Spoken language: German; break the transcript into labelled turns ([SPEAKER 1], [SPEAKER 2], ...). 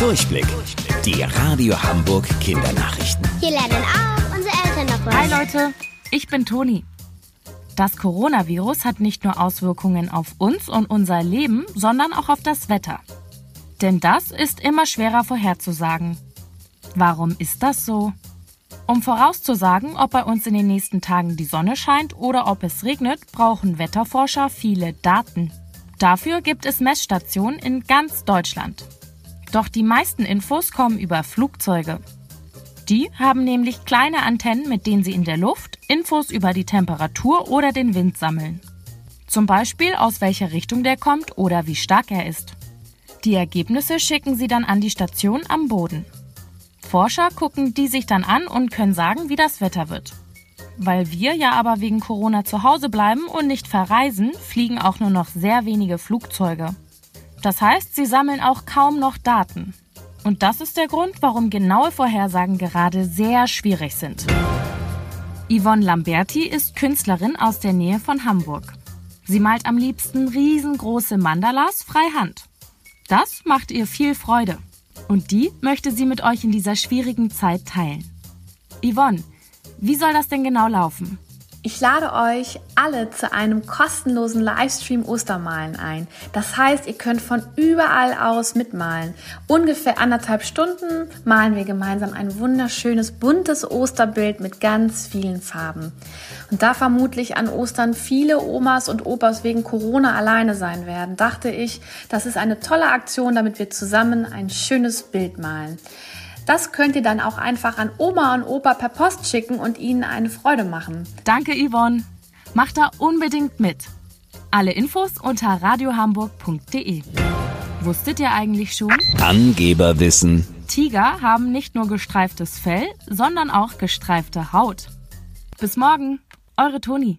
[SPEAKER 1] Durchblick. Die Radio Hamburg Kindernachrichten.
[SPEAKER 2] Hier lernen auch unsere Eltern noch was.
[SPEAKER 3] Hi Leute, ich bin Toni. Das Coronavirus hat nicht nur Auswirkungen auf uns und unser Leben, sondern auch auf das Wetter. Denn das ist immer schwerer vorherzusagen. Warum ist das so? Um vorauszusagen, ob bei uns in den nächsten Tagen die Sonne scheint oder ob es regnet, brauchen Wetterforscher viele Daten. Dafür gibt es Messstationen in ganz Deutschland. Doch die meisten Infos kommen über Flugzeuge. Die haben nämlich kleine Antennen, mit denen sie in der Luft Infos über die Temperatur oder den Wind sammeln. Zum Beispiel aus welcher Richtung der kommt oder wie stark er ist. Die Ergebnisse schicken sie dann an die Station am Boden. Forscher gucken die sich dann an und können sagen, wie das Wetter wird. Weil wir ja aber wegen Corona zu Hause bleiben und nicht verreisen, fliegen auch nur noch sehr wenige Flugzeuge. Das heißt, sie sammeln auch kaum noch Daten. Und das ist der Grund, warum genaue Vorhersagen gerade sehr schwierig sind. Yvonne Lamberti ist Künstlerin aus der Nähe von Hamburg. Sie malt am liebsten riesengroße Mandalas freihand. Das macht ihr viel Freude. Und die möchte sie mit euch in dieser schwierigen Zeit teilen. Yvonne, wie soll das denn genau laufen?
[SPEAKER 4] Ich lade euch alle zu einem kostenlosen Livestream Ostermalen ein. Das heißt, ihr könnt von überall aus mitmalen. Ungefähr anderthalb Stunden malen wir gemeinsam ein wunderschönes, buntes Osterbild mit ganz vielen Farben. Und da vermutlich an Ostern viele Omas und Opas wegen Corona alleine sein werden, dachte ich, das ist eine tolle Aktion, damit wir zusammen ein schönes Bild malen. Das könnt ihr dann auch einfach an Oma und Opa per Post schicken und ihnen eine Freude machen.
[SPEAKER 3] Danke, Yvonne. Macht da unbedingt mit. Alle Infos unter radiohamburg.de. Wusstet ihr eigentlich schon?
[SPEAKER 1] Angeberwissen.
[SPEAKER 3] Tiger haben nicht nur gestreiftes Fell, sondern auch gestreifte Haut. Bis morgen, eure Toni.